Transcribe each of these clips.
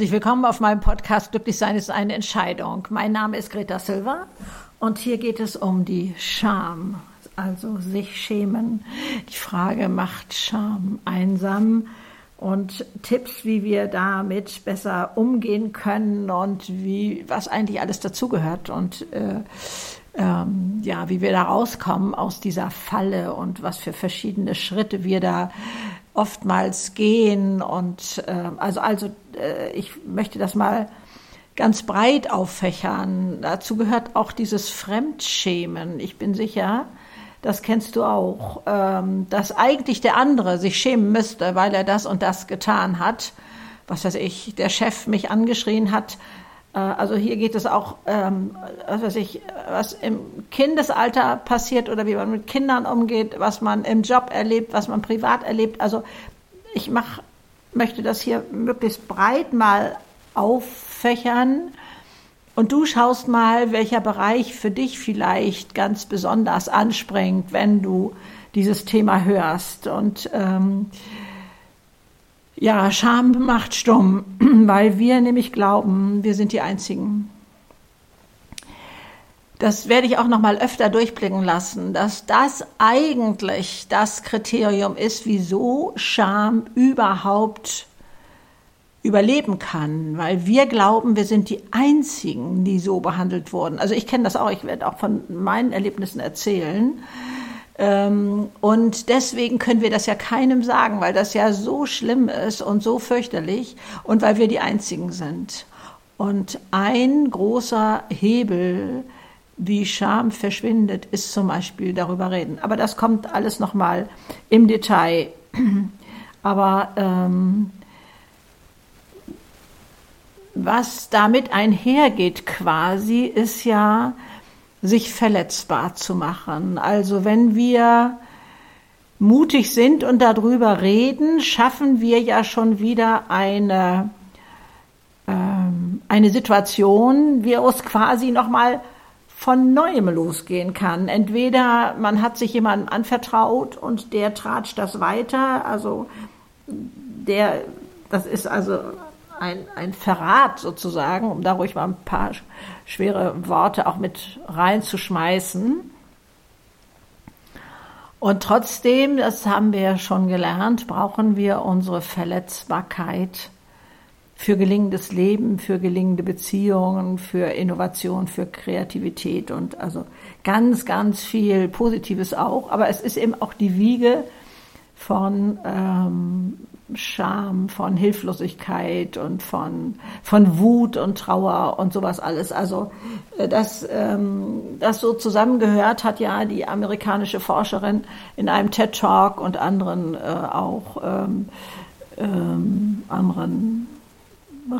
Herzlich willkommen auf meinem Podcast Glücklich sein ist eine Entscheidung. Mein Name ist Greta Silva und hier geht es um die Scham, also sich schämen. Die Frage macht Scham einsam und Tipps, wie wir damit besser umgehen können und wie was eigentlich alles dazugehört und äh, ähm, ja, wie wir da rauskommen aus dieser Falle und was für verschiedene Schritte wir da oftmals gehen. Und äh, also, also äh, ich möchte das mal ganz breit auffächern. Dazu gehört auch dieses Fremdschämen. Ich bin sicher, das kennst du auch, ähm, dass eigentlich der andere sich schämen müsste, weil er das und das getan hat. Was weiß ich, der Chef mich angeschrien hat, also hier geht es auch, ähm, was weiß ich, was im Kindesalter passiert oder wie man mit Kindern umgeht, was man im Job erlebt, was man privat erlebt. Also ich mach, möchte das hier möglichst breit mal auffächern. Und du schaust mal, welcher Bereich für dich vielleicht ganz besonders anspringt, wenn du dieses Thema hörst. Und ähm, ja, Scham macht stumm, weil wir nämlich glauben, wir sind die Einzigen. Das werde ich auch noch mal öfter durchblicken lassen, dass das eigentlich das Kriterium ist, wieso Scham überhaupt überleben kann, weil wir glauben, wir sind die Einzigen, die so behandelt wurden. Also ich kenne das auch, ich werde auch von meinen Erlebnissen erzählen. Ähm, und deswegen können wir das ja keinem sagen, weil das ja so schlimm ist und so fürchterlich und weil wir die Einzigen sind. Und ein großer Hebel, wie Scham verschwindet, ist zum Beispiel darüber reden. Aber das kommt alles nochmal im Detail. Aber ähm, was damit einhergeht quasi, ist ja, sich verletzbar zu machen. Also wenn wir mutig sind und darüber reden, schaffen wir ja schon wieder eine, ähm, eine Situation, wie es quasi nochmal von neuem losgehen kann. Entweder man hat sich jemandem anvertraut und der tratscht das weiter, also der, das ist also ein, ein Verrat sozusagen, um da ruhig mal ein paar schwere Worte auch mit reinzuschmeißen. Und trotzdem, das haben wir ja schon gelernt, brauchen wir unsere Verletzbarkeit für gelingendes Leben, für gelingende Beziehungen, für Innovation, für Kreativität und also ganz, ganz viel Positives auch. Aber es ist eben auch die Wiege von ähm, Scham, von Hilflosigkeit und von, von Wut und Trauer und sowas alles. Also äh, das, ähm, das so zusammengehört hat ja die amerikanische Forscherin in einem TED Talk und anderen äh, auch ähm, ähm, anderen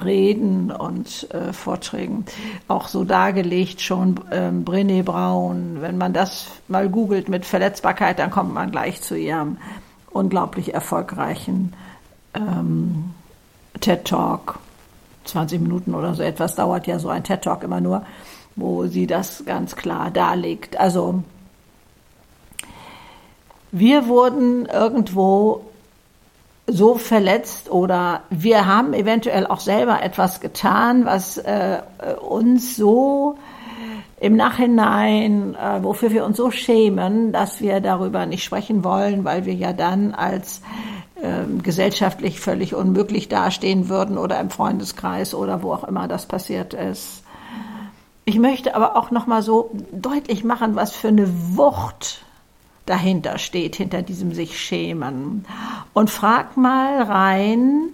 Reden und äh, Vorträgen auch so dargelegt schon ähm, Brené Brown. Wenn man das mal googelt mit Verletzbarkeit, dann kommt man gleich zu ihrem unglaublich erfolgreichen ähm, TED Talk, 20 Minuten oder so etwas dauert ja so ein TED Talk immer nur, wo sie das ganz klar darlegt. Also wir wurden irgendwo so verletzt oder wir haben eventuell auch selber etwas getan, was äh, uns so im Nachhinein, äh, wofür wir uns so schämen, dass wir darüber nicht sprechen wollen, weil wir ja dann als ähm, gesellschaftlich völlig unmöglich dastehen würden oder im Freundeskreis oder wo auch immer das passiert ist. Ich möchte aber auch noch mal so deutlich machen, was für eine Wucht dahinter steht, hinter diesem sich schämen. Und frag mal rein,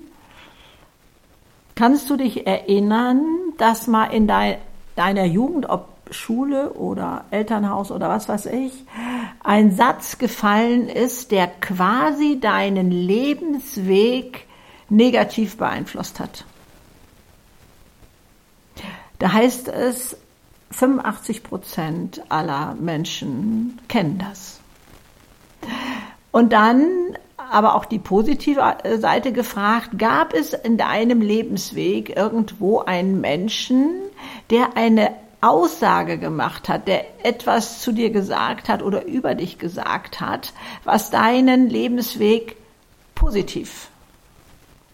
kannst du dich erinnern, dass mal in dein, deiner Jugend, ob Schule oder Elternhaus oder was weiß ich, ein Satz gefallen ist, der quasi deinen Lebensweg negativ beeinflusst hat. Da heißt es, 85 Prozent aller Menschen kennen das. Und dann aber auch die positive Seite gefragt, gab es in deinem Lebensweg irgendwo einen Menschen, der eine Aussage gemacht hat, der etwas zu dir gesagt hat oder über dich gesagt hat, was deinen Lebensweg positiv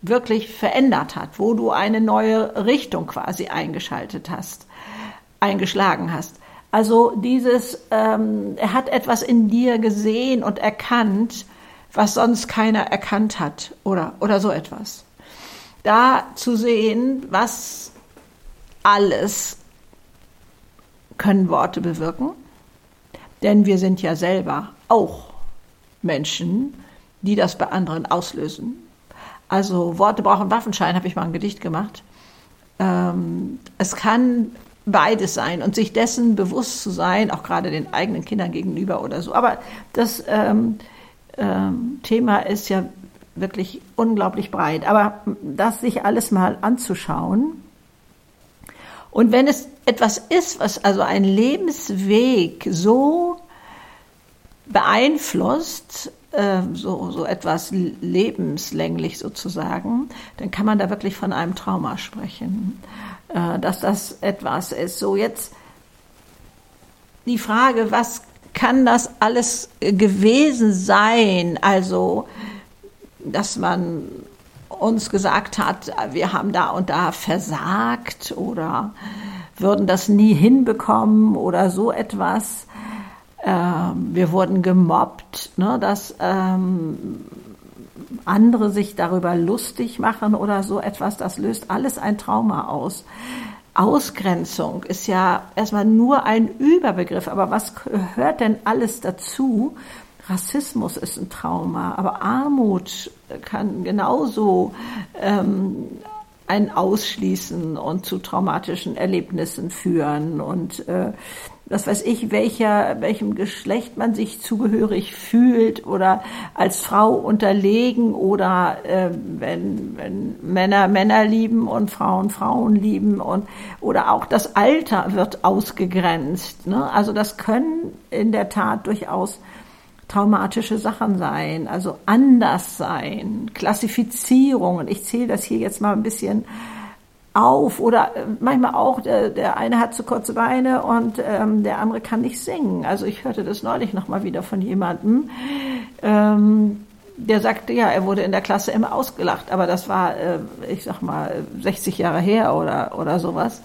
wirklich verändert hat, wo du eine neue Richtung quasi eingeschaltet hast, eingeschlagen hast. Also dieses, ähm, er hat etwas in dir gesehen und erkannt, was sonst keiner erkannt hat oder, oder so etwas. Da zu sehen, was alles können Worte bewirken, denn wir sind ja selber auch Menschen, die das bei anderen auslösen. Also Worte brauchen Waffenschein, habe ich mal ein Gedicht gemacht. Ähm, es kann beides sein und sich dessen bewusst zu sein, auch gerade den eigenen Kindern gegenüber oder so. Aber das ähm, ähm, Thema ist ja wirklich unglaublich breit. Aber das sich alles mal anzuschauen. Und wenn es etwas ist, was also ein Lebensweg so beeinflusst, äh, so, so etwas lebenslänglich sozusagen, dann kann man da wirklich von einem Trauma sprechen, äh, dass das etwas ist. So jetzt die Frage, was kann das alles gewesen sein? Also, dass man uns gesagt hat, wir haben da und da versagt oder würden das nie hinbekommen oder so etwas. Ähm, wir wurden gemobbt, ne, dass ähm, andere sich darüber lustig machen oder so etwas, das löst alles ein Trauma aus. Ausgrenzung ist ja erstmal nur ein Überbegriff, aber was gehört denn alles dazu? Rassismus ist ein Trauma, aber Armut kann genauso ähm, ein Ausschließen und zu traumatischen Erlebnissen führen und äh, was weiß ich, welcher, welchem Geschlecht man sich zugehörig fühlt oder als Frau unterlegen oder äh, wenn, wenn Männer Männer lieben und Frauen Frauen lieben und oder auch das Alter wird ausgegrenzt. Ne? Also das können in der Tat durchaus traumatische Sachen sein, also anders sein, Klassifizierungen. Ich zähle das hier jetzt mal ein bisschen auf oder äh, manchmal auch, der, der eine hat zu kurze Beine und ähm, der andere kann nicht singen. Also ich hörte das neulich nochmal wieder von jemandem, ähm, der sagte, ja, er wurde in der Klasse immer ausgelacht, aber das war, äh, ich sag mal, 60 Jahre her oder, oder sowas.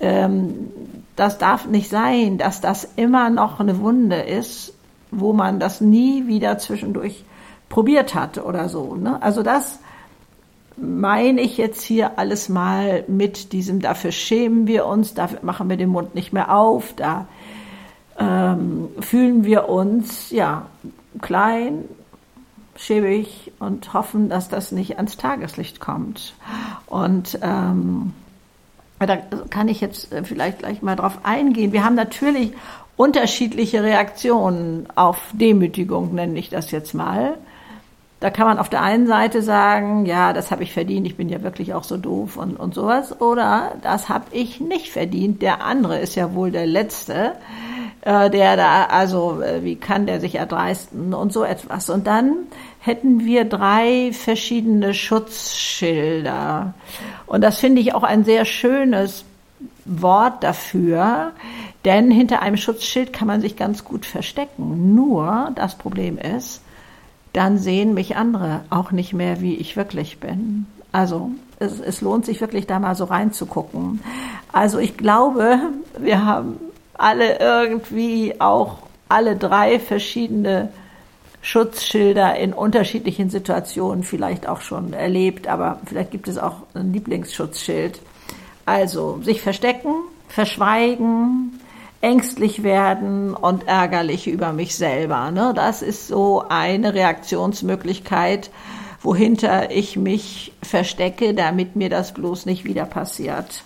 Ähm, das darf nicht sein, dass das immer noch eine Wunde ist, wo man das nie wieder zwischendurch probiert hat oder so. Ne? Also das meine ich jetzt hier alles mal mit diesem, dafür schämen wir uns, dafür machen wir den Mund nicht mehr auf, da ähm, fühlen wir uns ja klein, schäbig und hoffen, dass das nicht ans Tageslicht kommt. Und ähm, da kann ich jetzt äh, vielleicht gleich mal drauf eingehen. Wir haben natürlich unterschiedliche Reaktionen auf Demütigung, nenne ich das jetzt mal. Da kann man auf der einen Seite sagen, ja, das habe ich verdient, ich bin ja wirklich auch so doof und, und sowas. Oder das habe ich nicht verdient. Der andere ist ja wohl der Letzte, äh, der da, also äh, wie kann der sich erdreisten und so etwas. Und dann hätten wir drei verschiedene Schutzschilder. Und das finde ich auch ein sehr schönes Wort dafür, denn hinter einem Schutzschild kann man sich ganz gut verstecken. Nur das Problem ist, dann sehen mich andere auch nicht mehr, wie ich wirklich bin. Also es, es lohnt sich wirklich da mal so reinzugucken. Also ich glaube, wir haben alle irgendwie auch alle drei verschiedene Schutzschilder in unterschiedlichen Situationen vielleicht auch schon erlebt, aber vielleicht gibt es auch ein Lieblingsschutzschild. Also sich verstecken, verschweigen, ängstlich werden und ärgerlich über mich selber. Ne? Das ist so eine Reaktionsmöglichkeit, wohinter ich mich verstecke, damit mir das bloß nicht wieder passiert.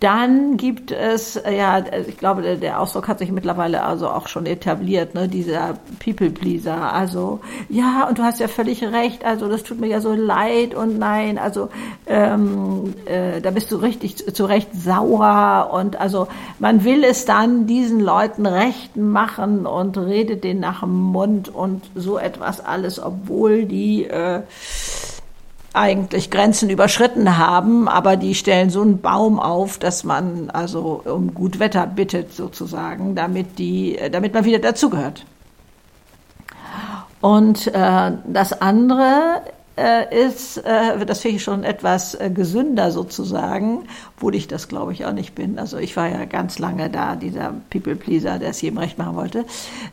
Dann gibt es, äh, ja, ich glaube, der, Ausdruck hat sich mittlerweile also auch schon etabliert, ne, dieser People-Pleaser. Also, ja, und du hast ja völlig recht, also das tut mir ja so leid und nein, also ähm, äh, da bist du richtig zu Recht sauer. Und also man will es dann diesen Leuten recht machen und redet denen nach dem Mund und so etwas alles, obwohl die äh, eigentlich Grenzen überschritten haben, aber die stellen so einen Baum auf, dass man also um gut Wetter bittet sozusagen, damit die, damit man wieder dazugehört. Und äh, das andere äh, ist, äh, das finde ich schon etwas äh, gesünder sozusagen, obwohl ich das glaube ich auch nicht bin. Also ich war ja ganz lange da, dieser People Pleaser, der es jedem recht machen wollte.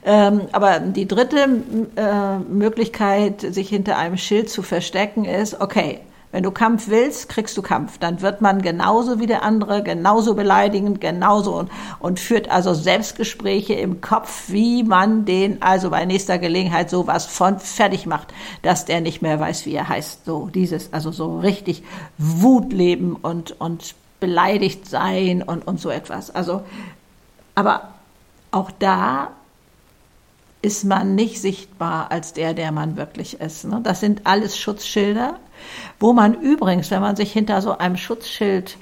Ähm, aber die dritte äh, Möglichkeit, sich hinter einem Schild zu verstecken, ist, okay, wenn du Kampf willst, kriegst du Kampf. Dann wird man genauso wie der andere, genauso beleidigend, genauso und, und führt also Selbstgespräche im Kopf, wie man den also bei nächster Gelegenheit sowas von fertig macht, dass der nicht mehr weiß, wie er heißt. So dieses, also so richtig Wut leben und, und beleidigt sein und, und so etwas. Also, aber auch da ist man nicht sichtbar als der, der man wirklich ist. Ne? Das sind alles Schutzschilder wo man übrigens, wenn man sich hinter so einem Schutzschild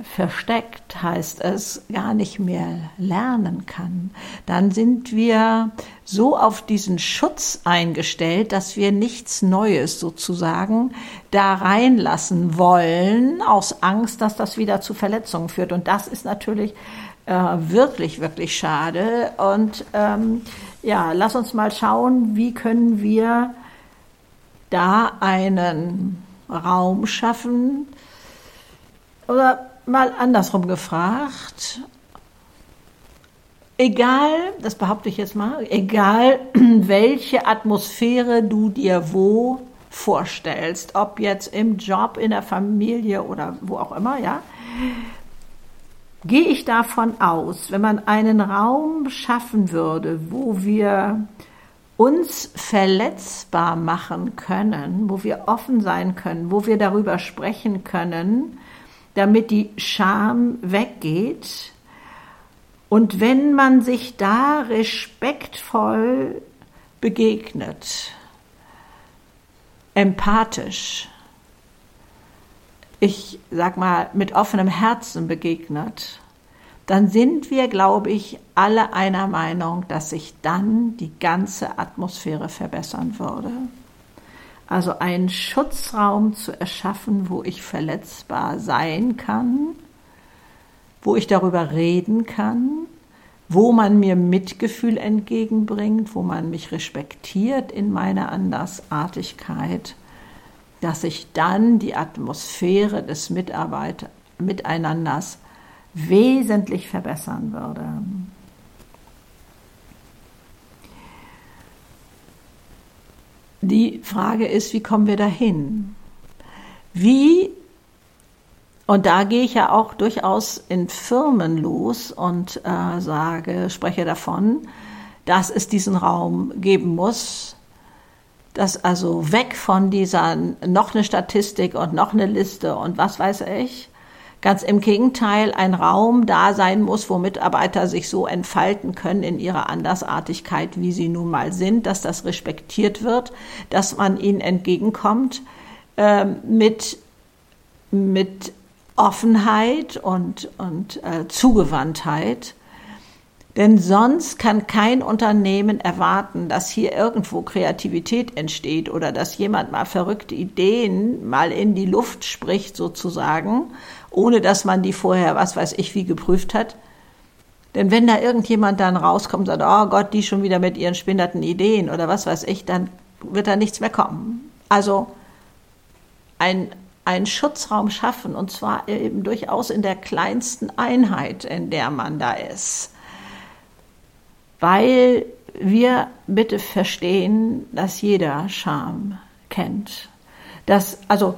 versteckt, heißt es, gar nicht mehr lernen kann, dann sind wir so auf diesen Schutz eingestellt, dass wir nichts Neues sozusagen da reinlassen wollen, aus Angst, dass das wieder zu Verletzungen führt. Und das ist natürlich äh, wirklich, wirklich schade. Und ähm, ja, lass uns mal schauen, wie können wir da einen Raum schaffen? Oder mal andersrum gefragt, egal, das behaupte ich jetzt mal, egal welche Atmosphäre du dir wo vorstellst, ob jetzt im Job, in der Familie oder wo auch immer, ja, gehe ich davon aus, wenn man einen Raum schaffen würde, wo wir uns verletzbar machen können, wo wir offen sein können, wo wir darüber sprechen können, damit die Scham weggeht. Und wenn man sich da respektvoll begegnet, empathisch, ich sag mal mit offenem Herzen begegnet, dann sind wir, glaube ich, alle einer Meinung, dass sich dann die ganze Atmosphäre verbessern würde. Also einen Schutzraum zu erschaffen, wo ich verletzbar sein kann, wo ich darüber reden kann, wo man mir Mitgefühl entgegenbringt, wo man mich respektiert in meiner Andersartigkeit, dass ich dann die Atmosphäre des Mitarbeit Miteinanders wesentlich verbessern würde. Die Frage ist, wie kommen wir dahin? Wie, und da gehe ich ja auch durchaus in Firmen los und äh, sage, spreche davon, dass es diesen Raum geben muss, dass also weg von dieser noch eine Statistik und noch eine Liste und was weiß ich, Ganz im Gegenteil, ein Raum da sein muss, wo Mitarbeiter sich so entfalten können in ihrer Andersartigkeit, wie sie nun mal sind, dass das respektiert wird, dass man ihnen entgegenkommt äh, mit, mit Offenheit und, und äh, Zugewandtheit. Denn sonst kann kein Unternehmen erwarten, dass hier irgendwo Kreativität entsteht oder dass jemand mal verrückte Ideen mal in die Luft spricht sozusagen ohne dass man die vorher, was weiß ich, wie geprüft hat. Denn wenn da irgendjemand dann rauskommt und sagt, oh Gott, die schon wieder mit ihren spinnerten Ideen oder was weiß ich, dann wird da nichts mehr kommen. Also ein, ein Schutzraum schaffen und zwar eben durchaus in der kleinsten Einheit, in der man da ist. Weil wir bitte verstehen, dass jeder Scham kennt. Dass, also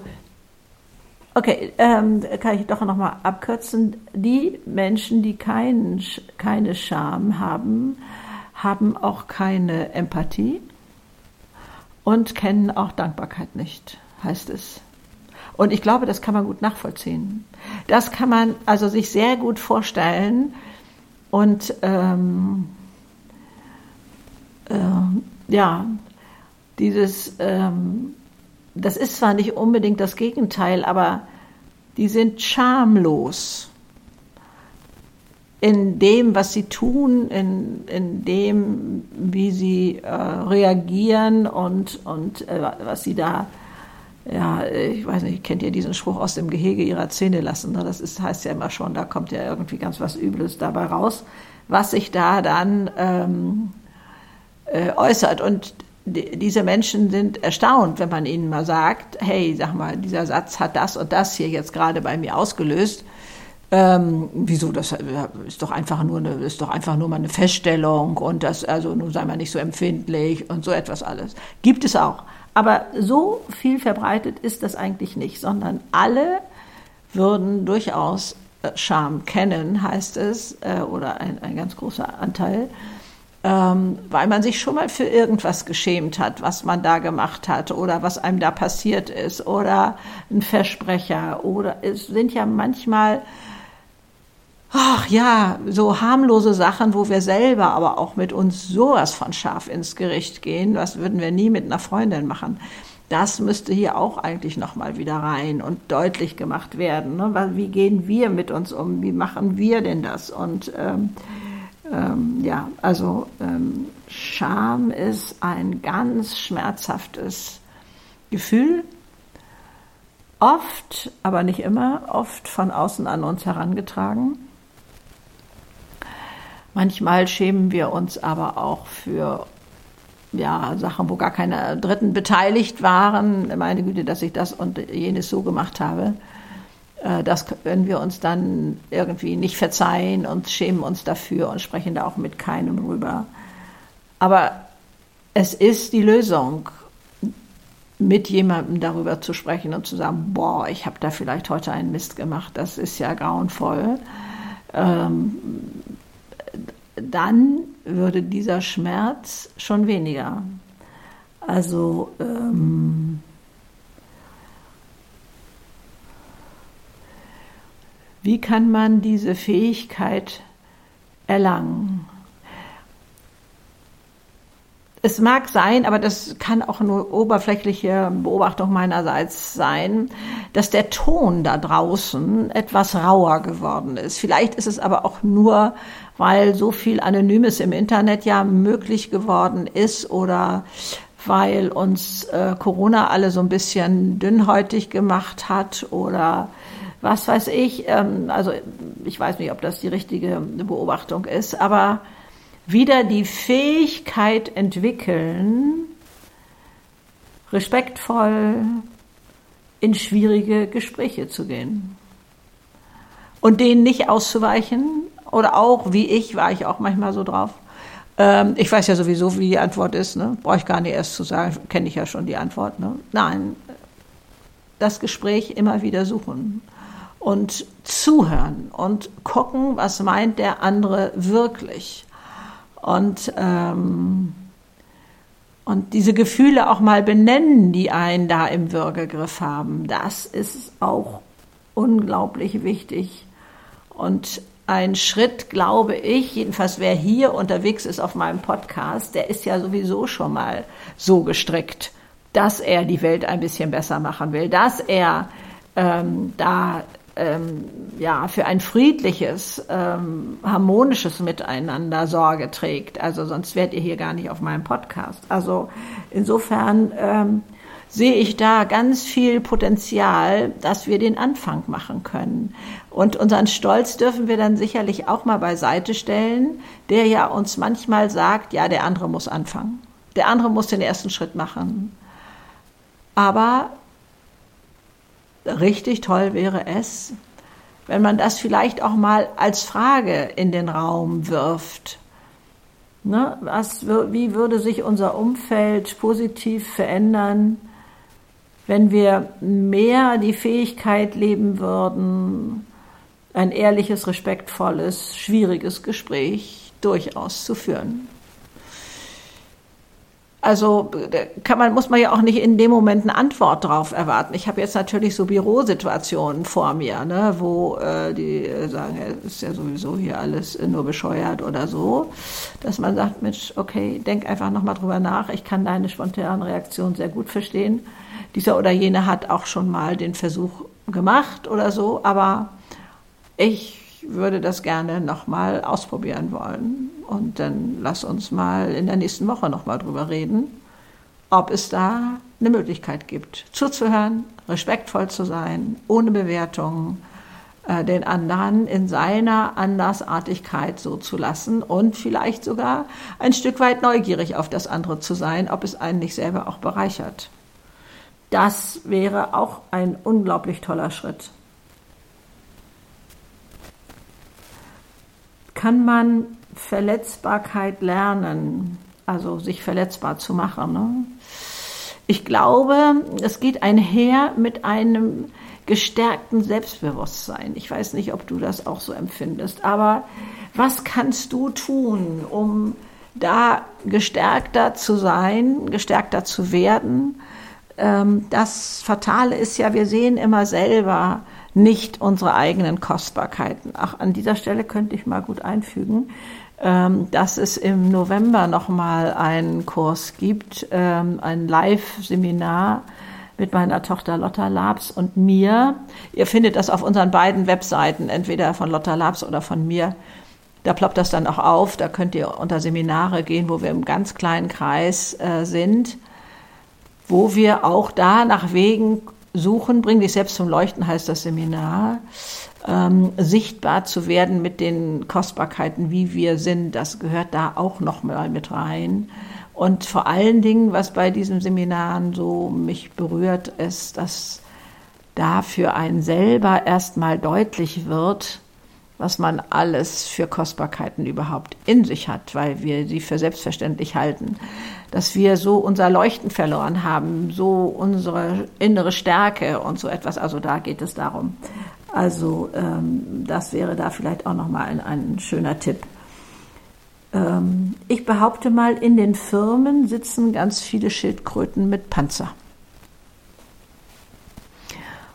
Okay, ähm, kann ich doch noch mal abkürzen. Die Menschen, die kein, keine Scham haben, haben auch keine Empathie und kennen auch Dankbarkeit nicht, heißt es. Und ich glaube, das kann man gut nachvollziehen. Das kann man also sich sehr gut vorstellen und ähm, äh, ja, dieses ähm, das ist zwar nicht unbedingt das Gegenteil, aber die sind schamlos in dem, was sie tun, in, in dem, wie sie äh, reagieren und, und äh, was sie da, ja, ich weiß nicht, kennt ihr diesen Spruch aus dem Gehege ihrer Zähne lassen? Ne? Das ist, heißt ja immer schon, da kommt ja irgendwie ganz was Übles dabei raus, was sich da dann ähm, äh, äußert. Und diese Menschen sind erstaunt, wenn man ihnen mal sagt, hey, sag mal, dieser Satz hat das und das hier jetzt gerade bei mir ausgelöst. Ähm, wieso? Das ist doch einfach nur eine, ist doch einfach nur mal eine Feststellung und das, also nun sei mal nicht so empfindlich und so etwas alles. Gibt es auch. Aber so viel verbreitet ist das eigentlich nicht, sondern alle würden durchaus äh, Scham kennen, heißt es, äh, oder ein, ein ganz großer Anteil ähm, weil man sich schon mal für irgendwas geschämt hat, was man da gemacht hat oder was einem da passiert ist oder ein Versprecher oder es sind ja manchmal ach ja, so harmlose Sachen, wo wir selber aber auch mit uns sowas von scharf ins Gericht gehen, was würden wir nie mit einer Freundin machen. Das müsste hier auch eigentlich nochmal wieder rein und deutlich gemacht werden. Ne? Wie gehen wir mit uns um? Wie machen wir denn das? Und ähm, ähm, ja, also ähm, Scham ist ein ganz schmerzhaftes Gefühl, oft, aber nicht immer, oft von außen an uns herangetragen. Manchmal schämen wir uns aber auch für ja, Sachen, wo gar keine Dritten beteiligt waren. Meine Güte, dass ich das und jenes so gemacht habe. Äh, das können wir uns dann irgendwie nicht verzeihen und schämen uns dafür und sprechen da auch mit keinem rüber. Aber es ist die Lösung, mit jemandem darüber zu sprechen und zu sagen, boah, ich habe da vielleicht heute einen Mist gemacht, das ist ja grauenvoll. Ähm, dann würde dieser Schmerz schon weniger. Also ähm, Wie kann man diese Fähigkeit erlangen? Es mag sein, aber das kann auch nur oberflächliche Beobachtung meinerseits sein, dass der Ton da draußen etwas rauer geworden ist. Vielleicht ist es aber auch nur, weil so viel Anonymes im Internet ja möglich geworden ist oder weil uns äh, Corona alle so ein bisschen dünnhäutig gemacht hat oder was weiß ich, ähm, also ich weiß nicht, ob das die richtige Beobachtung ist, aber wieder die Fähigkeit entwickeln, respektvoll in schwierige Gespräche zu gehen und denen nicht auszuweichen oder auch, wie ich, war ich auch manchmal so drauf. Ähm, ich weiß ja sowieso, wie die Antwort ist, ne? brauche ich gar nicht erst zu sagen, kenne ich ja schon die Antwort. Ne? Nein, das Gespräch immer wieder suchen und zuhören und gucken, was meint der andere wirklich. Und, ähm, und diese Gefühle auch mal benennen, die einen da im Würgegriff haben, das ist auch unglaublich wichtig. Und ein Schritt, glaube ich, jedenfalls wer hier unterwegs ist auf meinem Podcast, der ist ja sowieso schon mal so gestrickt, dass er die Welt ein bisschen besser machen will, dass er ähm, da ähm, ja, für ein friedliches, ähm, harmonisches Miteinander Sorge trägt. Also sonst wärt ihr hier gar nicht auf meinem Podcast. Also insofern ähm, sehe ich da ganz viel Potenzial, dass wir den Anfang machen können. Und unseren Stolz dürfen wir dann sicherlich auch mal beiseite stellen, der ja uns manchmal sagt, ja, der andere muss anfangen. Der andere muss den ersten Schritt machen. Aber richtig toll wäre es, wenn man das vielleicht auch mal als Frage in den Raum wirft. Ne? Was, wie würde sich unser Umfeld positiv verändern, wenn wir mehr die Fähigkeit leben würden, ein ehrliches, respektvolles, schwieriges Gespräch durchaus zu führen? Also kann man, muss man ja auch nicht in dem Moment eine Antwort drauf erwarten. Ich habe jetzt natürlich so Bürosituationen vor mir, ne, wo äh, die sagen, es ist ja sowieso hier alles nur bescheuert oder so, dass man sagt, Mensch, okay, denk einfach nochmal drüber nach. Ich kann deine spontanen Reaktionen sehr gut verstehen. Dieser oder jene hat auch schon mal den Versuch gemacht oder so, aber ich würde das gerne nochmal ausprobieren wollen. Und dann lass uns mal in der nächsten Woche nochmal drüber reden, ob es da eine Möglichkeit gibt, zuzuhören, respektvoll zu sein, ohne Bewertung, äh, den anderen in seiner Andersartigkeit so zu lassen und vielleicht sogar ein Stück weit neugierig auf das andere zu sein, ob es einen nicht selber auch bereichert. Das wäre auch ein unglaublich toller Schritt. Kann man Verletzbarkeit lernen, also sich verletzbar zu machen? Ne? Ich glaube, es geht einher mit einem gestärkten Selbstbewusstsein. Ich weiß nicht, ob du das auch so empfindest, aber was kannst du tun, um da gestärkter zu sein, gestärkter zu werden? Ähm, das Fatale ist ja, wir sehen immer selber nicht unsere eigenen Kostbarkeiten. Ach, an dieser Stelle könnte ich mal gut einfügen, ähm, dass es im November nochmal einen Kurs gibt, ähm, ein Live-Seminar mit meiner Tochter Lotta Labs und mir. Ihr findet das auf unseren beiden Webseiten, entweder von Lotta Labs oder von mir. Da ploppt das dann auch auf. Da könnt ihr unter Seminare gehen, wo wir im ganz kleinen Kreis äh, sind, wo wir auch da nach Wegen suchen, bring dich selbst zum Leuchten heißt das Seminar, ähm, sichtbar zu werden mit den Kostbarkeiten, wie wir sind. Das gehört da auch noch mal mit rein. Und vor allen Dingen, was bei diesen Seminaren so mich berührt, ist, dass da für einen selber erstmal deutlich wird, was man alles für Kostbarkeiten überhaupt in sich hat, weil wir sie für selbstverständlich halten. Dass wir so unser Leuchten verloren haben, so unsere innere Stärke und so etwas. Also da geht es darum. Also ähm, das wäre da vielleicht auch nochmal ein, ein schöner Tipp. Ähm, ich behaupte mal, in den Firmen sitzen ganz viele Schildkröten mit Panzer.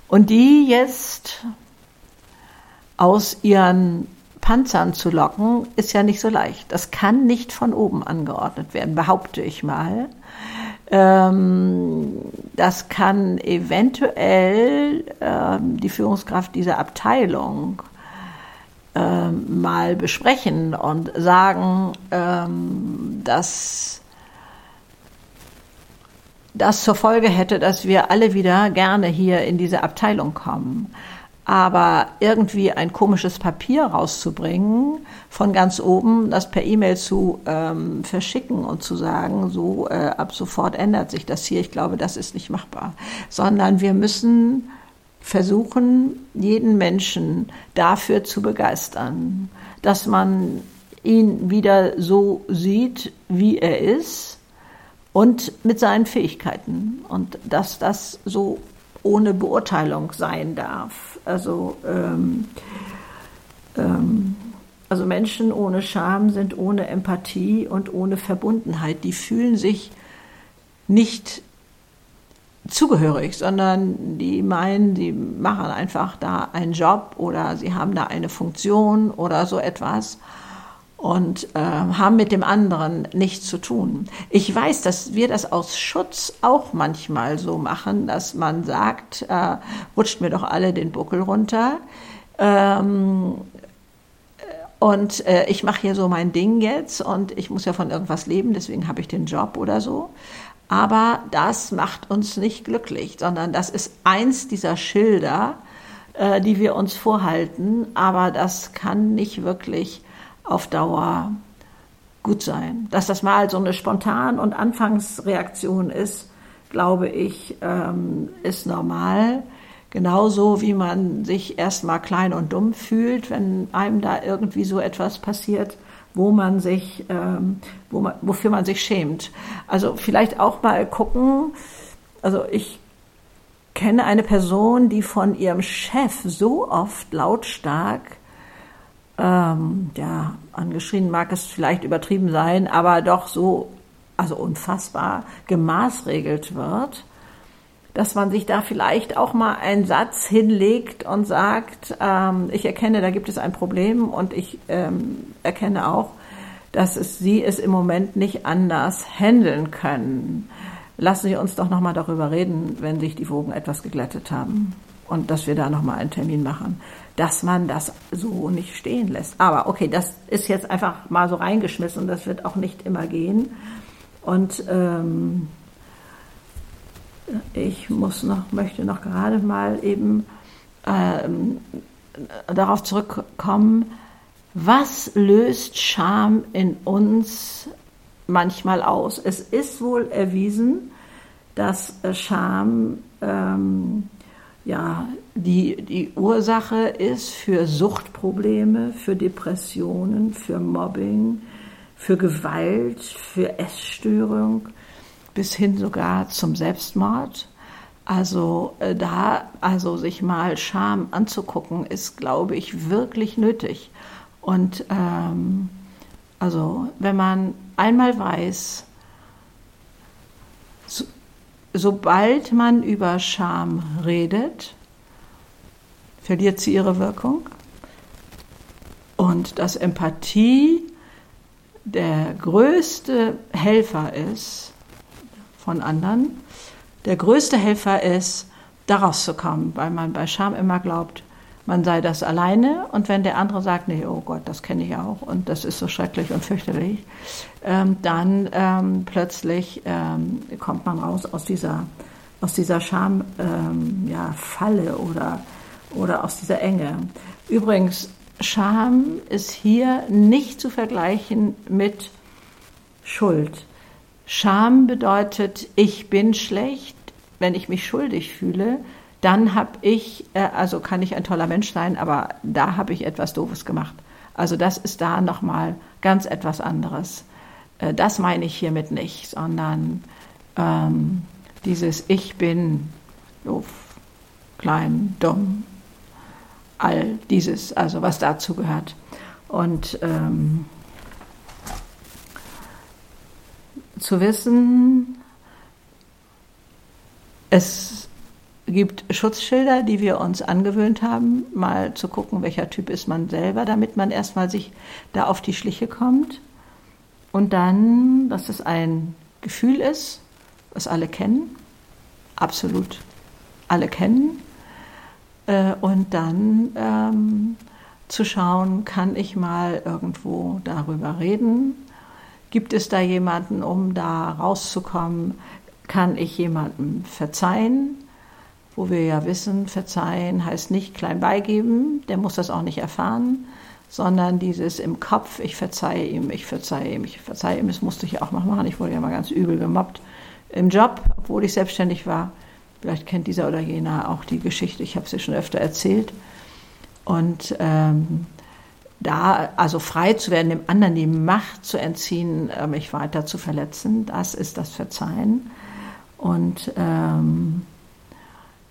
Und die jetzt aus ihren Panzern zu locken, ist ja nicht so leicht. Das kann nicht von oben angeordnet werden, behaupte ich mal. Ähm, das kann eventuell ähm, die Führungskraft dieser Abteilung ähm, mal besprechen und sagen, dass das zur Folge hätte, dass wir alle wieder gerne hier in diese Abteilung kommen. Aber irgendwie ein komisches Papier rauszubringen, von ganz oben das per E-Mail zu ähm, verschicken und zu sagen, so äh, ab sofort ändert sich das hier, ich glaube, das ist nicht machbar. Sondern wir müssen versuchen, jeden Menschen dafür zu begeistern, dass man ihn wieder so sieht, wie er ist und mit seinen Fähigkeiten und dass das so ohne Beurteilung sein darf. Also, ähm, ähm, also Menschen ohne Scham sind ohne Empathie und ohne Verbundenheit. Die fühlen sich nicht zugehörig, sondern die meinen, sie machen einfach da einen Job oder sie haben da eine Funktion oder so etwas und äh, haben mit dem anderen nichts zu tun. Ich weiß, dass wir das aus Schutz auch manchmal so machen, dass man sagt, äh, rutscht mir doch alle den Buckel runter. Ähm, und äh, ich mache hier so mein Ding jetzt und ich muss ja von irgendwas leben, deswegen habe ich den Job oder so. Aber das macht uns nicht glücklich, sondern das ist eins dieser Schilder, äh, die wir uns vorhalten. Aber das kann nicht wirklich auf Dauer gut sein. Dass das mal so eine Spontan- und Anfangsreaktion ist, glaube ich, ähm, ist normal. Genauso wie man sich erstmal klein und dumm fühlt, wenn einem da irgendwie so etwas passiert wo man sich, ähm, wo man, wofür man sich schämt. Also vielleicht auch mal gucken. Also ich kenne eine Person, die von ihrem Chef so oft lautstark, ähm, ja, angeschrien mag es vielleicht übertrieben sein, aber doch so, also unfassbar gemaßregelt wird dass man sich da vielleicht auch mal einen Satz hinlegt und sagt, ähm, ich erkenne, da gibt es ein Problem und ich ähm, erkenne auch, dass es, Sie es im Moment nicht anders handeln können. Lassen Sie uns doch noch mal darüber reden, wenn sich die Wogen etwas geglättet haben und dass wir da noch mal einen Termin machen, dass man das so nicht stehen lässt. Aber okay, das ist jetzt einfach mal so reingeschmissen und das wird auch nicht immer gehen. Und ähm, ich muss noch, möchte noch gerade mal eben ähm, darauf zurückkommen, was löst Scham in uns manchmal aus? Es ist wohl erwiesen, dass Scham ähm, ja, die, die Ursache ist für Suchtprobleme, für Depressionen, für Mobbing, für Gewalt, für Essstörung, bis hin sogar zum Selbstmord. Also äh, da, also sich mal Scham anzugucken, ist, glaube ich, wirklich nötig. Und ähm, also wenn man einmal weiß, sobald man über Scham redet, verliert sie ihre Wirkung. Und dass Empathie der größte Helfer ist von anderen, der größte Helfer ist, daraus zu kommen, weil man bei Scham immer glaubt, man sei das alleine und wenn der andere sagt, nee, oh Gott, das kenne ich auch und das ist so schrecklich und fürchterlich, ähm, dann ähm, plötzlich ähm, kommt man raus aus dieser, aus dieser Schamfalle ähm, ja, oder, oder aus dieser Enge. Übrigens, Scham ist hier nicht zu vergleichen mit Schuld. Scham bedeutet, ich bin schlecht, wenn ich mich schuldig fühle, dann habe ich, äh, also kann ich ein toller Mensch sein, aber da habe ich etwas Doofes gemacht. Also das ist da nochmal ganz etwas anderes. Äh, das meine ich hiermit nicht, sondern ähm, dieses Ich bin doof, klein, dumm, all dieses, also was dazu gehört. Und ähm, zu wissen, es gibt Schutzschilder, die wir uns angewöhnt haben, mal zu gucken, welcher Typ ist man selber, damit man erstmal sich da auf die Schliche kommt. Und dann, dass es ein Gefühl ist, was alle kennen, absolut alle kennen. Äh, und dann ähm, zu schauen, kann ich mal irgendwo darüber reden? Gibt es da jemanden, um da rauszukommen? Kann ich jemandem verzeihen? Wo wir ja wissen, verzeihen heißt nicht klein beigeben, der muss das auch nicht erfahren, sondern dieses im Kopf, ich verzeihe ihm, ich verzeihe ihm, ich verzeihe ihm, das musste ich auch noch machen, ich wurde ja mal ganz übel gemobbt im Job, obwohl ich selbstständig war. Vielleicht kennt dieser oder jener auch die Geschichte, ich habe sie schon öfter erzählt. Und ähm, da, also frei zu werden, dem anderen die Macht zu entziehen, äh, mich weiter zu verletzen, das ist das Verzeihen. Und ähm,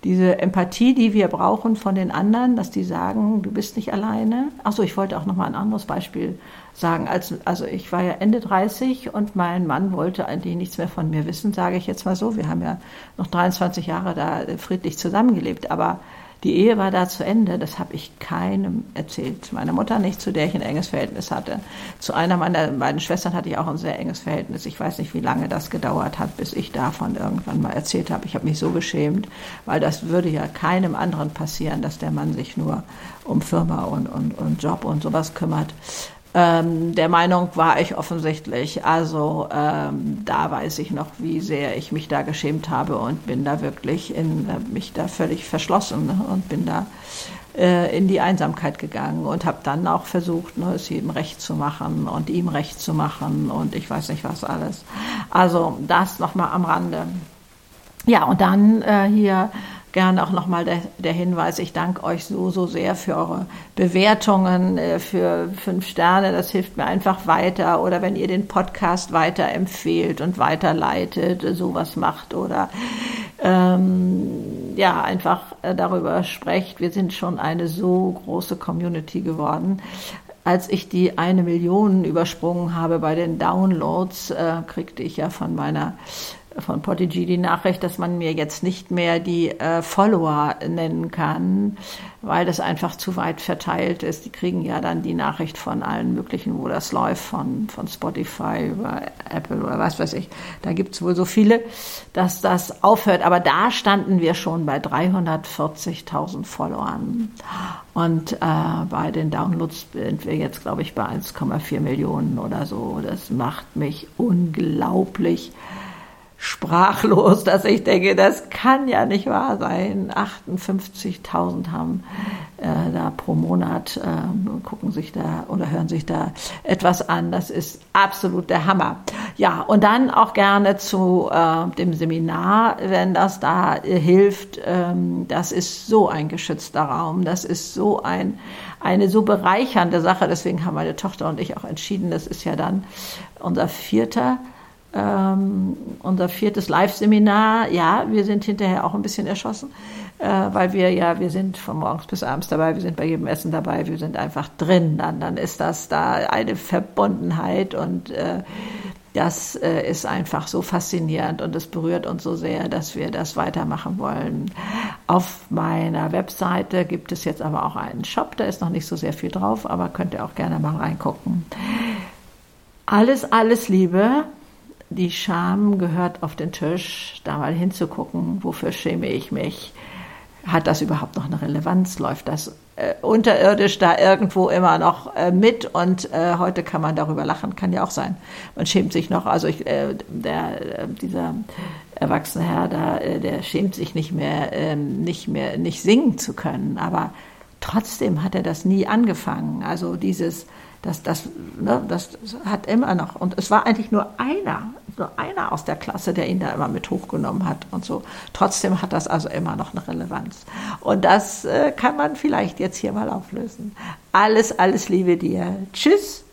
diese Empathie, die wir brauchen von den anderen, dass die sagen, du bist nicht alleine. Achso, ich wollte auch noch mal ein anderes Beispiel sagen. Als, also ich war ja Ende 30 und mein Mann wollte eigentlich nichts mehr von mir wissen, sage ich jetzt mal so. Wir haben ja noch 23 Jahre da friedlich zusammengelebt, aber die Ehe war da zu Ende, das habe ich keinem erzählt. Meiner Mutter nicht, zu der ich ein enges Verhältnis hatte. Zu einer meiner beiden Schwestern hatte ich auch ein sehr enges Verhältnis. Ich weiß nicht, wie lange das gedauert hat, bis ich davon irgendwann mal erzählt habe. Ich habe mich so geschämt, weil das würde ja keinem anderen passieren, dass der Mann sich nur um Firma und, und, und Job und sowas kümmert. Ähm, der Meinung war ich offensichtlich. Also ähm, da weiß ich noch, wie sehr ich mich da geschämt habe und bin da wirklich in äh, mich da völlig verschlossen ne, und bin da äh, in die Einsamkeit gegangen und habe dann auch versucht, ne, es jedem recht zu machen und ihm recht zu machen und ich weiß nicht was alles. Also das nochmal am Rande. Ja, und dann äh, hier gerne auch nochmal der, der Hinweis, ich danke euch so, so sehr für eure Bewertungen, äh, für fünf Sterne, das hilft mir einfach weiter. Oder wenn ihr den Podcast weiterempfehlt und weiterleitet, sowas macht oder ähm, ja, einfach äh, darüber sprecht. Wir sind schon eine so große Community geworden als ich die eine Million übersprungen habe bei den Downloads, äh, kriegte ich ja von meiner von Podigy die Nachricht, dass man mir jetzt nicht mehr die äh, Follower nennen kann, weil das einfach zu weit verteilt ist. Die kriegen ja dann die Nachricht von allen möglichen, wo das läuft, von, von Spotify über Apple oder was weiß ich. Da gibt es wohl so viele, dass das aufhört. Aber da standen wir schon bei 340.000 Followern. Und äh, bei den Downloads sind wir jetzt, glaube ich, bei 1,4 Millionen oder so. Das macht mich unglaublich sprachlos, dass ich denke, das kann ja nicht wahr sein. 58.000 haben äh, da pro Monat äh, gucken sich da oder hören sich da etwas an. Das ist absolut der Hammer. Ja, und dann auch gerne zu äh, dem Seminar, wenn das da hilft. Ähm, das ist so ein geschützter Raum. Das ist so ein eine so bereichernde Sache. Deswegen haben meine Tochter und ich auch entschieden, das ist ja dann unser vierter ähm, unser viertes Live-Seminar, ja, wir sind hinterher auch ein bisschen erschossen, äh, weil wir ja, wir sind von morgens bis abends dabei, wir sind bei jedem Essen dabei, wir sind einfach drin, dann, dann ist das da eine Verbundenheit und äh, das äh, ist einfach so faszinierend und es berührt uns so sehr, dass wir das weitermachen wollen. Auf meiner Webseite gibt es jetzt aber auch einen Shop, da ist noch nicht so sehr viel drauf, aber könnt ihr auch gerne mal reingucken. Alles, alles Liebe die Scham gehört auf den Tisch, da mal hinzugucken, wofür schäme ich mich? Hat das überhaupt noch eine Relevanz? Läuft das äh, unterirdisch da irgendwo immer noch äh, mit? Und äh, heute kann man darüber lachen, kann ja auch sein. Man schämt sich noch, also ich, äh, der, äh, dieser erwachsene Herr da, äh, der schämt sich nicht mehr, ähm, nicht mehr, nicht singen zu können. Aber trotzdem hat er das nie angefangen. Also dieses, das, das, ne, das hat immer noch, und es war eigentlich nur einer, nur einer aus der Klasse, der ihn da immer mit hochgenommen hat und so. Trotzdem hat das also immer noch eine Relevanz. Und das äh, kann man vielleicht jetzt hier mal auflösen. Alles, alles Liebe dir. Tschüss.